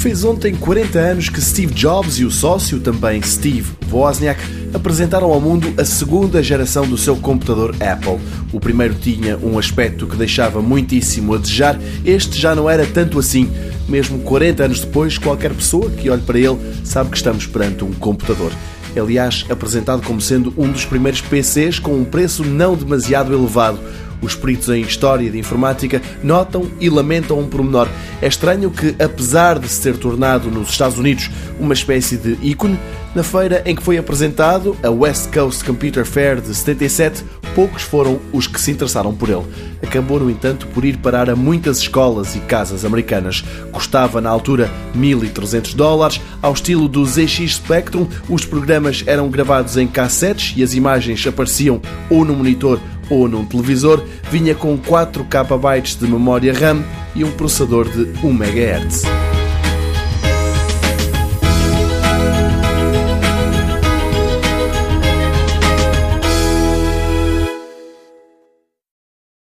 Fez ontem 40 anos que Steve Jobs e o sócio, também Steve Wozniak, apresentaram ao mundo a segunda geração do seu computador Apple. O primeiro tinha um aspecto que deixava muitíssimo a desejar, este já não era tanto assim. Mesmo 40 anos depois, qualquer pessoa que olhe para ele sabe que estamos perante um computador. Aliás, apresentado como sendo um dos primeiros PCs com um preço não demasiado elevado. Os peritos em História de Informática notam e lamentam um pormenor. É estranho que, apesar de se ter tornado nos Estados Unidos uma espécie de ícone, na feira em que foi apresentado, a West Coast Computer Fair de 77, poucos foram os que se interessaram por ele. Acabou, no entanto, por ir parar a muitas escolas e casas americanas. Custava, na altura, 1.300 dólares. Ao estilo do ZX Spectrum, os programas eram gravados em cassetes e as imagens apareciam ou no monitor ou num televisor, vinha com 4 KB de memória RAM e um processador de 1 MHz.